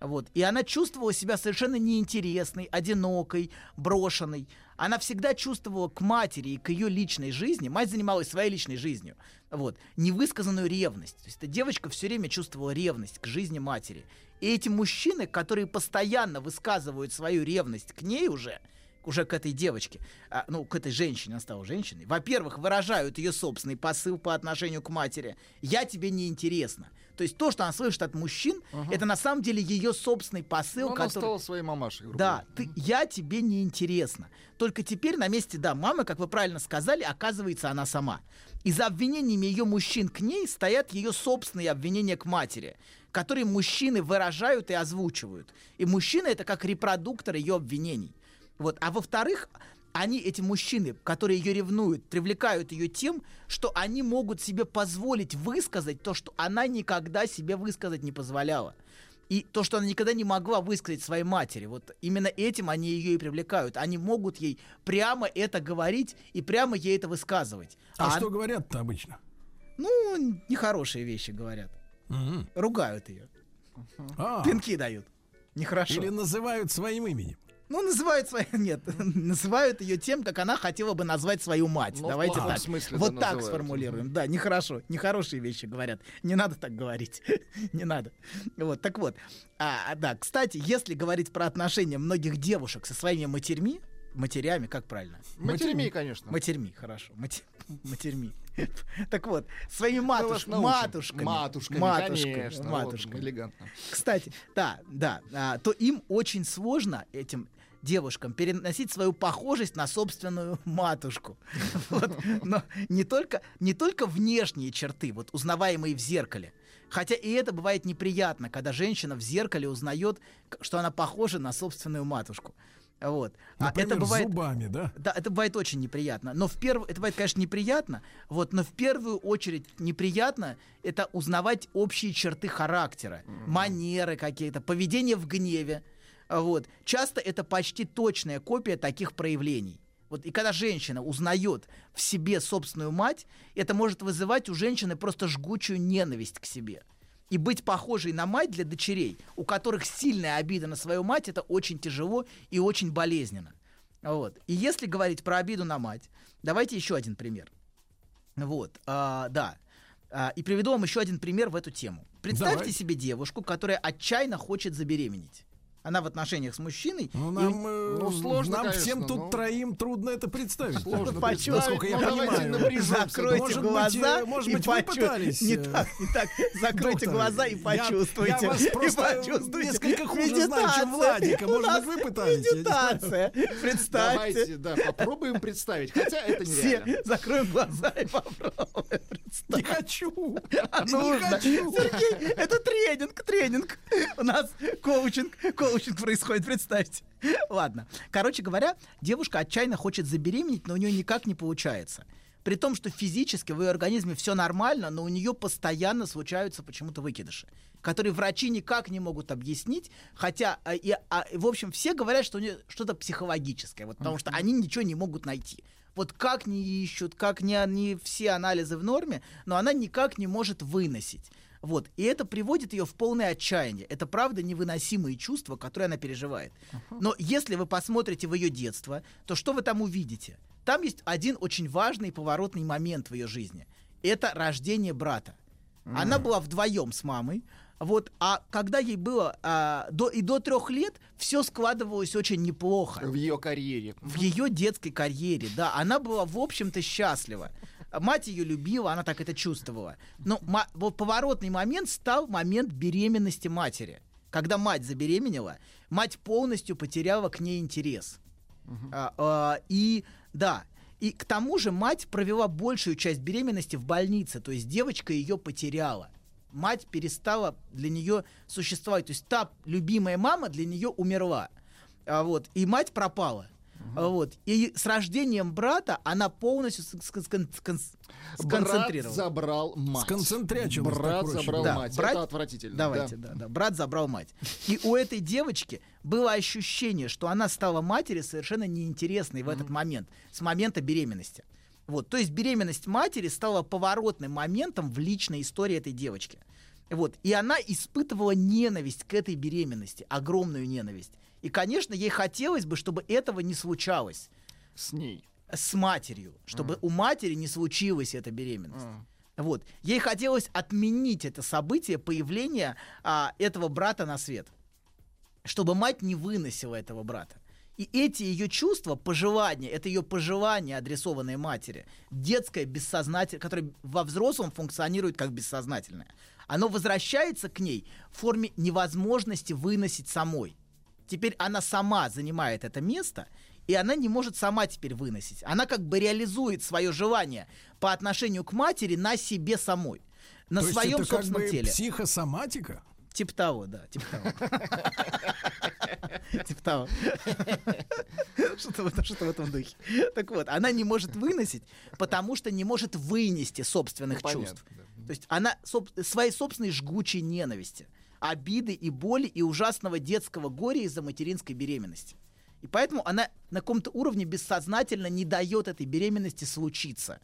Speaker 4: Вот. И она чувствовала себя совершенно неинтересной, одинокой, брошенной. Она всегда чувствовала к матери и к ее личной жизни, мать занималась своей личной жизнью, вот, невысказанную ревность. То есть эта девочка все время чувствовала ревность к жизни матери. И эти мужчины, которые постоянно высказывают свою ревность к ней уже, уже к этой девочке, а, ну, к этой женщине, она стала женщиной, во-первых, выражают ее собственный посыл по отношению к матери. Я тебе не интересна. То есть то, что она слышит от мужчин, это на самом деле ее собственный посыл,
Speaker 5: Ну, она
Speaker 4: который...
Speaker 5: стала своей мамашей.
Speaker 4: Да, ты, я тебе не интересна. Только теперь на месте, да, мамы, как вы правильно сказали, оказывается она сама. И за обвинениями ее мужчин к ней стоят ее собственные обвинения к матери, которые мужчины выражают и озвучивают. И мужчины это как репродуктор ее обвинений. Вот. А во-вторых, они, эти мужчины, которые ее ревнуют, привлекают ее тем, что они могут себе позволить высказать то, что она никогда себе высказать не позволяла. И то, что она никогда не могла высказать своей матери, вот именно этим они ее и привлекают. Они могут ей прямо это говорить и прямо ей это высказывать.
Speaker 3: А,
Speaker 4: он-
Speaker 3: что говорят-то обычно?
Speaker 4: Ну, нехорошие вещи говорят.
Speaker 3: Мгм.
Speaker 4: Ругают ее.
Speaker 3: А,
Speaker 4: Пинки дают. Нехорошо.
Speaker 3: или называют своим именем.
Speaker 4: Ну, называют свою... Нет, называют ее тем, как она хотела бы назвать свою мать.
Speaker 5: Ну, в
Speaker 4: Давайте так.
Speaker 5: смысле,
Speaker 4: вот так
Speaker 5: называют.
Speaker 4: сформулируем. Да, нехорошо. Нехорошие вещи говорят. Не надо так говорить. Не надо. Вот, так вот. А, а, да, кстати, если говорить про отношения многих девушек со своими матерьми, матерями, как правильно?
Speaker 5: Матерьми, конечно.
Speaker 4: Матерьми, хорошо. Мати- Матерьми. Так вот, своими матуш... матушками.
Speaker 5: Матушками,
Speaker 4: Матушками.
Speaker 5: конечно. вот,
Speaker 4: матушками.
Speaker 5: элегантно.
Speaker 4: Кстати, да, да, а, то им очень сложно этим девушкам переносить свою похожесть на собственную матушку. Вот. Но не только, не только внешние черты, вот узнаваемые в зеркале. Хотя и это бывает неприятно, когда женщина в зеркале узнает, что она похожа на собственную матушку. Вот. А
Speaker 3: Например,
Speaker 4: это бывает...
Speaker 3: зубами, да?
Speaker 4: Да, это бывает очень неприятно. Но в перв... это бывает, конечно, неприятно, вот, но в первую очередь неприятно это узнавать общие черты характера, манеры какие-то, поведение в гневе. А, Вот. Часто это почти точная копия таких проявлений. Вот, и когда женщина узнает в себе собственную мать, это может вызывать у женщины просто жгучую ненависть к себе. И быть похожей на мать для дочерей, у которых сильная обида на свою мать, это очень тяжело и очень болезненно. Вот. И если говорить про обиду на мать, давайте еще один пример. Вот, а, да. А, и приведу вам еще один пример в эту тему. Представьте
Speaker 3: Давай.
Speaker 4: себе девушку, которая отчаянно хочет забеременеть. Она в отношениях с мужчиной.
Speaker 3: Ну,
Speaker 4: и
Speaker 3: нам,
Speaker 4: у-
Speaker 3: э,
Speaker 5: ну, сложно,
Speaker 3: нам
Speaker 5: конечно,
Speaker 3: всем тут
Speaker 5: но-
Speaker 3: троим трудно это представить.
Speaker 5: Сложно
Speaker 4: Почувствовать,
Speaker 3: Насколько я
Speaker 5: ну,
Speaker 3: понимаю.
Speaker 4: Закройте
Speaker 3: Может быть,
Speaker 4: глаза
Speaker 3: э, может
Speaker 4: и
Speaker 3: быть, вы
Speaker 4: почу-
Speaker 3: пытались,
Speaker 4: Не
Speaker 3: э,
Speaker 4: так, не так. Закройте
Speaker 3: доктор,
Speaker 4: глаза и почувствуйте.
Speaker 3: я вас
Speaker 4: И
Speaker 3: просто
Speaker 4: почувствуйте.
Speaker 3: несколько хуже знаю, чем. Владика.
Speaker 4: У
Speaker 3: Может
Speaker 4: нас
Speaker 3: быть, вы пытались.
Speaker 4: Медитация. Представьте.
Speaker 5: Давайте, да, попробуем представить. Хотя это
Speaker 4: Все
Speaker 5: нереально.
Speaker 4: закроем глаза и попробуем
Speaker 3: Не
Speaker 4: представить.
Speaker 3: хочу.
Speaker 4: А
Speaker 3: Не
Speaker 4: нужно.
Speaker 3: хочу.
Speaker 4: Сергей, это тренинг, тренинг. У нас коучинг, коучинг происходит, представьте. Ладно. Короче говоря, девушка отчаянно хочет забеременеть, но у нее никак не получается. При том, что физически в ее организме все нормально, но у нее постоянно случаются почему-то выкидыши, которые врачи никак не могут объяснить, хотя, а, и, а, и, в общем, все говорят, что у нее что-то психологическое, вот, потому что они ничего не могут найти. Вот как не ищут, как не, не все анализы в норме, но она никак не может выносить. Вот. И это приводит ее в полное отчаяние. Это правда невыносимые чувства, которые она переживает. Но если вы посмотрите в ее детство, то что вы там увидите? Там есть один очень важный поворотный момент в ее жизни. Это рождение брата. Она была вдвоем с мамой. Вот, а когда ей было а, до, и до трех лет, все складывалось очень неплохо
Speaker 5: В ее карьере.
Speaker 4: в ее детской карьере, да, она была, в общем-то, счастлива. Мать ее любила, она так это чувствовала. Но вот поворотный момент стал момент беременности матери. Когда мать забеременела, мать полностью потеряла к ней интерес. А, а, и да, и к тому же мать провела большую часть беременности в больнице, то есть девочка ее потеряла. Мать перестала для нее существовать. То есть та любимая мама для нее умерла. А, вот, и мать пропала. А, Вот. И с рождением брата она полностью с- с- скон- скон-
Speaker 5: Брат забрал мать.
Speaker 3: Сконцентрячилась, так
Speaker 5: Брат забрал
Speaker 4: Да,
Speaker 5: мать.
Speaker 4: брат-
Speaker 5: Это отвратительно.
Speaker 4: Давайте,
Speaker 5: да.
Speaker 4: да. да, Брат забрал мать. И у этой девочки было ощущение, что она стала матери совершенно неинтересной в этот момент, с момента беременности. Вот, то есть беременность матери стала поворотным моментом в личной истории этой девочки. Вот, и она испытывала ненависть к этой беременности, огромную ненависть. И, конечно, ей хотелось бы, чтобы этого не случалось
Speaker 5: С ней.
Speaker 4: с матерью, чтобы у матери не случилась эта беременность. Вот. Ей хотелось отменить это событие появления а, этого брата на свет. Чтобы мать не выносила этого брата. И эти ее чувства, пожелания, это ее пожелания, адресованные матери, детское бессознательное, которое во взрослом функционирует как бессознательное, оно возвращается к ней в форме невозможности выносить самой. Теперь она сама занимает это место, и она не может сама теперь выносить. Она как бы реализует свое желание по отношению к матери на себе самой, на
Speaker 3: То есть
Speaker 4: своем
Speaker 3: это как
Speaker 4: собственном
Speaker 3: бы
Speaker 4: теле.
Speaker 3: психосоматика?
Speaker 4: Типа того, да, типа того. Типа того. Что-то в этом- что-то в этом духе. Так вот, она не может выносить, потому что не может вынести собственных
Speaker 5: Ну,
Speaker 4: чувств. То есть она своей собственной жгучей ненависти, обиды и боли и ужасного детского горя из-за материнской беременности. И поэтому она на каком-то уровне бессознательно не дает этой беременности случиться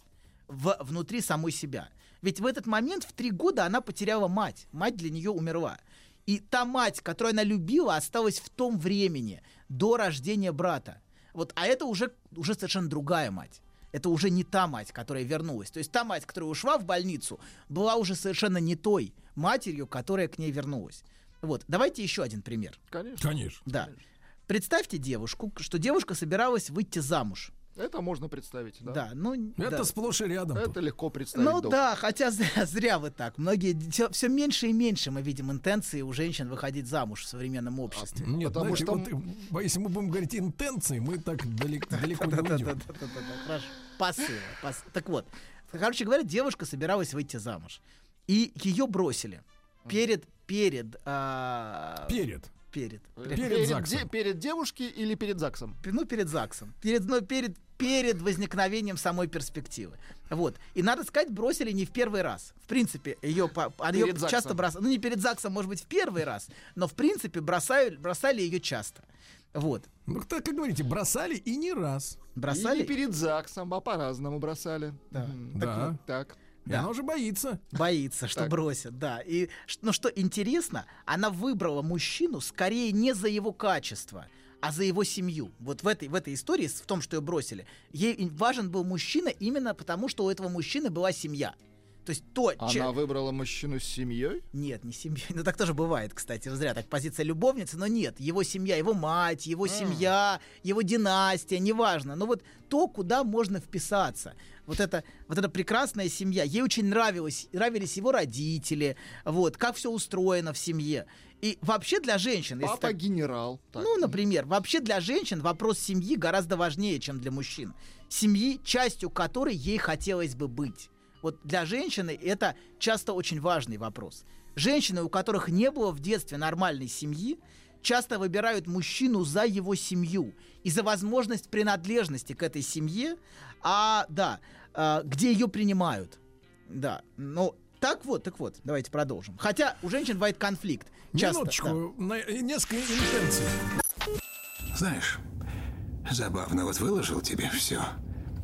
Speaker 4: в, внутри самой себя. Ведь в этот момент в три года она потеряла мать. Мать для нее умерла. И та мать, которую она любила, осталась в том времени, до рождения брата. Вот, а это уже, уже совершенно другая мать. Это уже не та мать, которая вернулась. То есть та мать, которая ушла в больницу, была уже совершенно не той матерью, которая к ней вернулась. Вот, давайте еще один пример.
Speaker 5: Конечно.
Speaker 3: Конечно.
Speaker 4: Да. Представьте девушку, что девушка собиралась выйти замуж.
Speaker 5: Это можно представить, да.
Speaker 4: Да, ну...
Speaker 3: Это
Speaker 4: да.
Speaker 3: сплошь и рядом.
Speaker 5: Это легко представить.
Speaker 4: Ну
Speaker 5: доктор.
Speaker 4: да, хотя зря, зря вы так. Многие все, меньше и меньше мы видим интенции у женщин выходить замуж в современном обществе.
Speaker 3: Нет,
Speaker 5: Потому
Speaker 3: знаете,
Speaker 5: что-
Speaker 3: вот, э, если мы будем говорить интенции, мы так далеко, далеко не уйдем.
Speaker 4: Хорошо. Посылы. пос- Так вот, короче говоря, девушка собиралась выйти замуж. И ее бросили. Перед, перед, а,
Speaker 3: Перед.
Speaker 4: перед,
Speaker 5: Э,
Speaker 3: перед ЗАГСом.
Speaker 5: де- перед девушкой или перед ЗАГСом?
Speaker 4: ну, перед ЗАГСом. Перед, ну, перед, перед возникновением самой перспективы. Вот. И надо сказать, бросили не в первый раз. В принципе, ее, по-
Speaker 5: Перед ЗАГСом.
Speaker 4: часто бросали. Ну, не перед ЗАГСом, может быть, в первый раз, но в принципе бросали, бросали ее часто. Вот.
Speaker 3: Ну, так, как говорите, бросали и не раз.
Speaker 4: Бросали.
Speaker 5: Или перед ЗАГСом, а по-разному бросали.
Speaker 4: Да.
Speaker 5: Мгм.
Speaker 3: Да.
Speaker 5: Так, вот, так.
Speaker 3: И
Speaker 4: Да.
Speaker 3: она уже боится.
Speaker 4: Боится, что
Speaker 5: Так.
Speaker 4: бросят, да. И, но что интересно, она выбрала мужчину скорее не за его качество, а за его семью. Вот в этой, в этой истории, в том, что ее бросили, ей важен был мужчина именно потому, что у этого мужчины была семья. То есть то,
Speaker 5: Она
Speaker 4: че-
Speaker 5: выбрала мужчину с семьей?
Speaker 4: Нет, не семья. Ну так тоже бывает, кстати. Зря так позиция любовницы, но нет. Его семья, его мать, его семья, его династия, неважно. Но вот то, куда можно вписаться. Вот это, вот эта прекрасная семья. Ей очень нравилось, нравились его родители. Вот, как все устроено в семье. И вообще для женщин,
Speaker 5: Папа
Speaker 4: так-
Speaker 5: генерал. Так.
Speaker 4: ну, например, вообще для женщин вопрос семьи гораздо важнее, чем для мужчин. Семьи, частью которой ей хотелось бы быть. Вот для женщины это часто очень важный вопрос. Женщины, у которых не было в детстве нормальной семьи, часто выбирают мужчину за его семью и за возможность принадлежности к этой семье, а да, а, где ее принимают. Да, ну так вот, так вот, давайте продолжим. Хотя у женщин бывает конфликт. Часто,
Speaker 3: Минуточку, на- несколько интенций.
Speaker 6: Знаешь, забавно, вот выложил тебе все.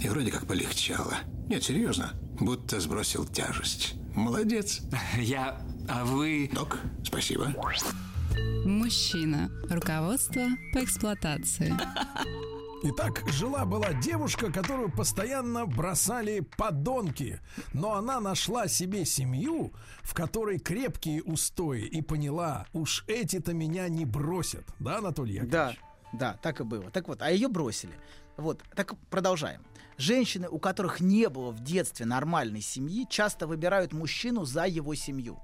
Speaker 6: И вроде как полегчало. Нет, серьезно. Будто сбросил тяжесть. Молодец.
Speaker 1: Я... А вы...
Speaker 6: Док, спасибо.
Speaker 2: Мужчина. Руководство по эксплуатации.
Speaker 3: Итак, жила-была девушка, которую постоянно бросали подонки. Но она нашла себе семью, в которой крепкие устои, и поняла, уж эти-то меня не бросят. Да, Анатолий Яковлевич?
Speaker 4: Да, да, так и было. Так вот, а ее бросили. Вот, так продолжаем. Женщины, у которых не было в детстве нормальной семьи, часто выбирают мужчину за его семью.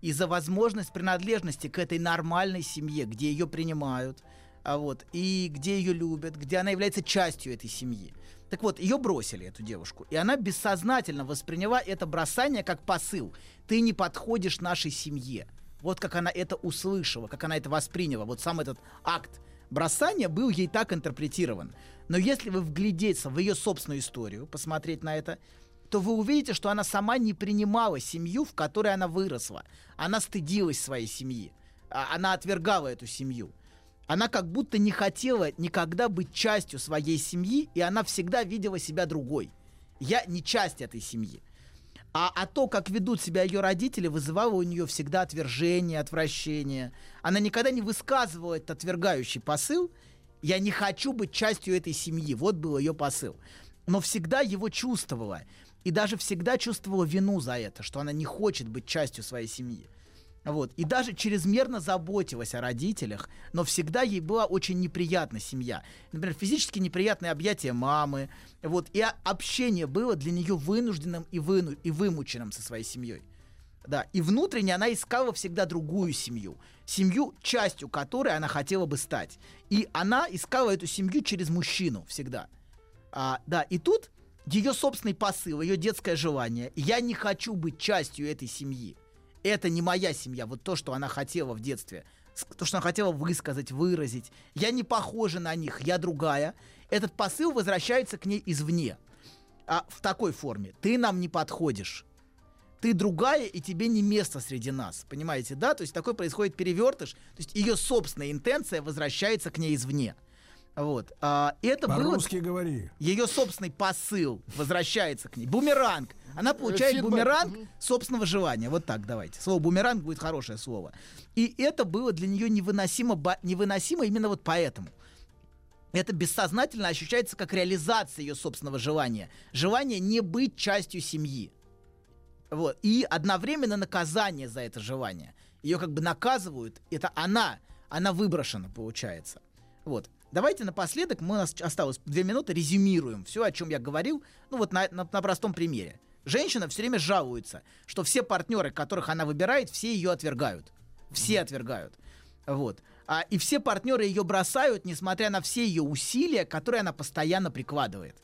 Speaker 4: И за возможность принадлежности к этой нормальной семье, где ее принимают, а вот, и где ее любят, где она является частью этой семьи. Так вот, ее бросили, эту девушку, и она бессознательно восприняла это бросание как посыл. Ты не подходишь нашей семье. Вот как она это услышала, как она это восприняла. Вот сам этот акт бросания был ей так интерпретирован. Но если вы вглядеться в ее собственную историю, посмотреть на это, то вы увидите, что она сама не принимала семью, в которой она выросла. Она стыдилась своей семьи. А- Она отвергала эту семью. Она как будто не хотела никогда быть частью своей семьи, и она всегда видела себя другой. Я не часть этой семьи. А, а то, как ведут себя ее родители, вызывало у нее всегда отвержение, отвращение. Она никогда не высказывала этот отвергающий посыл. Я не хочу быть частью этой семьи. Вот был ее посыл. Но всегда его чувствовала. И даже всегда чувствовала вину за это, что она не хочет быть частью своей семьи. Вот. И даже чрезмерно заботилась о родителях, но всегда ей была очень неприятна семья. Например, физически неприятные объятия мамы. Вот. И общение было для нее вынужденным и, выну- и вымученным со своей семьей. Да, и внутренне она искала всегда другую семью. Семью, частью которой она хотела бы стать. И она искала эту семью через мужчину всегда. А, да, и тут ее собственный посыл, ее детское желание. Я не хочу быть частью этой семьи. Это не моя семья. Вот то, что она хотела в детстве. То, что она хотела высказать, выразить. Я не похожа на них, я другая. Этот посыл возвращается к ней извне. А в такой форме. Ты нам не подходишь ты другая, и тебе не место среди нас. Понимаете, да? То есть такой происходит перевертыш. То есть ее собственная интенция возвращается к ней извне. Вот. А, это было...
Speaker 3: По-русски говори.
Speaker 4: Ее собственный посыл возвращается к ней. Бумеранг. Она получает
Speaker 5: фидбэк.
Speaker 4: бумеранг собственного желания. Вот так давайте. Слово бумеранг будет хорошее слово. И это было для нее невыносимо, невыносимо именно вот поэтому. Это бессознательно ощущается как реализация ее собственного желания. Желание не быть частью семьи. Вот. И одновременно наказание за это желание. Ее как бы наказывают. Это она. Она выброшена, получается. Вот. Давайте напоследок, мы, у нас осталось две минуты, резюмируем все, о чем я говорил, ну вот на, на- на простом примере. Женщина все время жалуется, что все партнеры, которых она выбирает, все ее отвергают. Все отвергают. Вот. А, и все партнеры ее бросают, несмотря на все ее усилия, которые она постоянно прикладывает.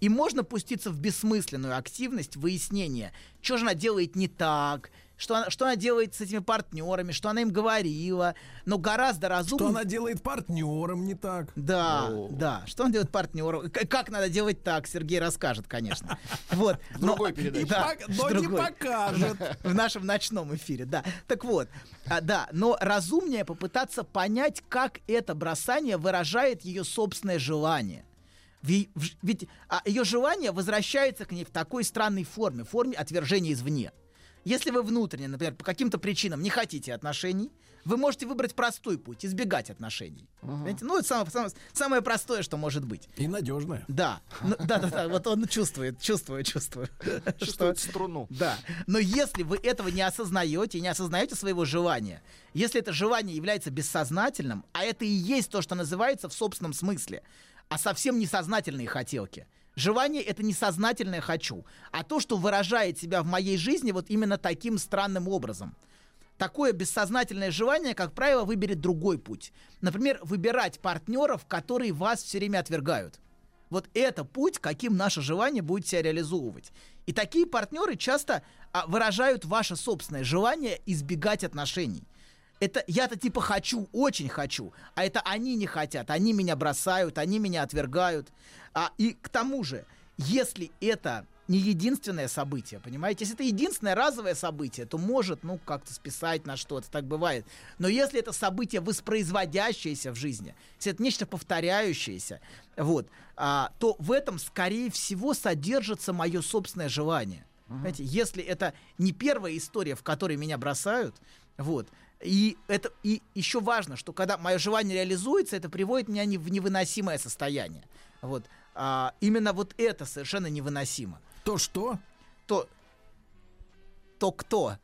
Speaker 4: И можно пуститься в бессмысленную активность выяснения, что же она делает не так, что она, что она делает с этими партнерами, что она им говорила, но гораздо
Speaker 3: Что
Speaker 4: разумнее...
Speaker 3: она делает партнером не так.
Speaker 4: Да, да. Что он делает партнеру? К- Как надо делать так? Сергей расскажет, конечно. Вот. В
Speaker 5: другой передаче.
Speaker 4: Да,
Speaker 3: но не
Speaker 4: другой.
Speaker 3: покажет.
Speaker 4: В нашем ночном эфире, да. Так вот, а, да, но разумнее попытаться понять, как это бросание выражает ее собственное желание. Ведь а, ее желание возвращается к ней в такой странной форме, в форме отвержения извне. Если вы внутренне, например, по каким-то причинам не хотите отношений, вы можете выбрать простой путь, избегать отношений. Понимаете? Ну, это самое, самое- самое простое, что может быть.
Speaker 3: И надежная.
Speaker 4: Да, Ну, да, да, да, вот он чувствует, чувствую, чувствую. что-
Speaker 5: Чувствует струну.
Speaker 4: да. Но если вы этого не осознаете, не осознаете своего желания, если это желание является бессознательным, а это и есть то, что называется в собственном смысле, а совсем несознательные хотелки. Желание это несознательное хочу, а то, что выражает себя в моей жизни вот именно таким странным образом. Такое бессознательное желание, как правило, выберет другой путь. Например, выбирать партнеров, которые вас все время отвергают. Вот это путь, каким наше желание будет себя реализовывать. И такие партнеры часто а, выражают ваше собственное желание избегать отношений. Это я-то типа хочу, очень хочу, а это они не хотят, они меня бросают, они меня отвергают. А, и к тому же, если это не единственное событие, понимаете? Если это единственное разовое событие, то может, ну, как-то списать на что-то, так бывает. Но если это событие воспроизводящееся в жизни, если это нечто повторяющееся, вот, а, то в этом, скорее всего, содержится мое собственное желание. Понимаете, если это не первая история, в которой меня бросают, вот, и это и еще важно, что когда мое желание реализуется, это приводит меня не в невыносимое состояние. Вот. А, именно вот это совершенно невыносимо.
Speaker 3: То что?
Speaker 4: То, то кто?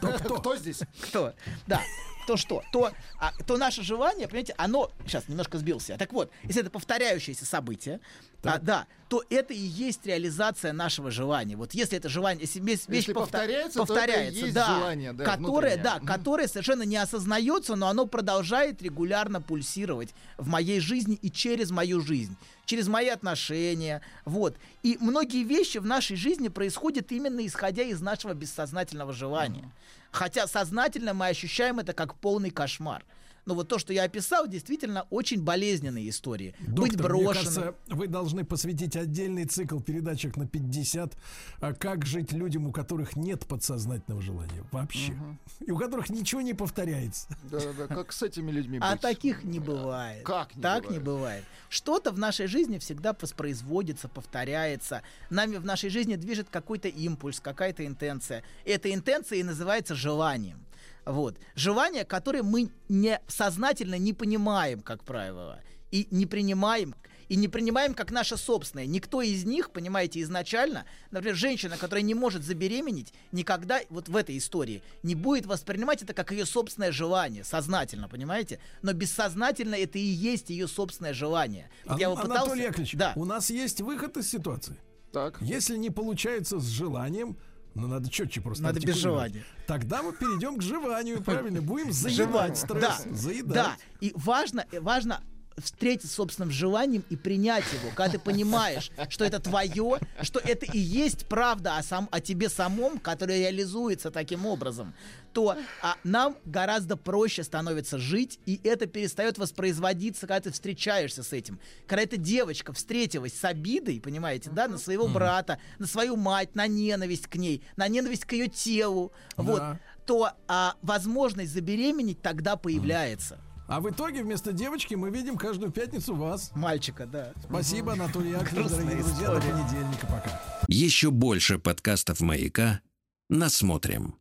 Speaker 3: То кто?
Speaker 5: Кто здесь?
Speaker 4: Кто? Да. То что? То, а, то наше желание, понимаете, оно... Сейчас, немножко сбился. Так вот, если это повторяющееся событие, а, да, то это и есть реализация нашего желания. Вот если это желание... Если, весь- вещь
Speaker 5: Если
Speaker 4: повта-
Speaker 5: повторяется, то это
Speaker 4: повторяется, да,
Speaker 5: желание, да,
Speaker 4: которое,
Speaker 5: внутреннее.
Speaker 4: да, которое совершенно не осознается, но оно продолжает регулярно пульсировать в моей жизни и через мою жизнь, через мои отношения, вот. И многие вещи в нашей жизни происходят именно исходя из нашего бессознательного желания. Хотя сознательно мы ощущаем это как полный кошмар. Но вот то, что я описал, действительно очень болезненные истории. Быть
Speaker 3: Доктор, мне
Speaker 4: брошенным.
Speaker 3: кажется, вы должны посвятить отдельный цикл передачек на 50, а как жить людям, у которых нет подсознательного желания вообще. И у которых ничего не повторяется.
Speaker 5: Да-да-да, как с этими людьми
Speaker 4: А
Speaker 5: быть?
Speaker 4: таких не бывает.
Speaker 5: Как не
Speaker 4: так
Speaker 5: бывает?
Speaker 4: не бывает. Что-то в нашей жизни всегда воспроизводится, повторяется. Нами в нашей жизни движет какой-то импульс, какая-то интенция. Эта интенция и называется желанием. Вот. Желание, которое мы не, сознательно не понимаем, как правило, и не принимаем, и не принимаем как наше собственное. Никто из них, понимаете, изначально, например, женщина, которая не может забеременеть, никогда вот в этой истории не будет воспринимать это как ее собственное желание, сознательно, понимаете? Но бессознательно это и есть ее собственное желание. Вот я попытался-
Speaker 3: Анатолий Яковлевич,
Speaker 4: да.
Speaker 3: у нас есть выход из ситуации.
Speaker 5: Так.
Speaker 3: Если не получается с желанием, ну надо четче просто
Speaker 4: Надо без желания.
Speaker 3: Тогда мы перейдем к живанию, правильно? Будем заедать стресс.
Speaker 4: Да,
Speaker 3: заедать.
Speaker 4: да. И важно, важно встретиться с собственным желанием и принять его, когда ты понимаешь, что это твое, что это и есть правда о, сам, о тебе самом, которая реализуется таким образом, то а, нам гораздо проще становится жить, и это перестает воспроизводиться, когда ты встречаешься с этим. Когда эта девочка встретилась с обидой, понимаете, да, на своего брата, на свою мать, на ненависть к ней, на ненависть к ее телу, вот,
Speaker 3: Да.
Speaker 4: то а, возможность забеременеть тогда появляется.
Speaker 3: А в итоге вместо девочки мы видим каждую пятницу вас.
Speaker 4: Мальчика, да.
Speaker 3: Спасибо, Анатолий Яковлевич, дорогие друзья. До понедельника. Пока.
Speaker 7: Еще больше подкастов «Маяка» насмотрим.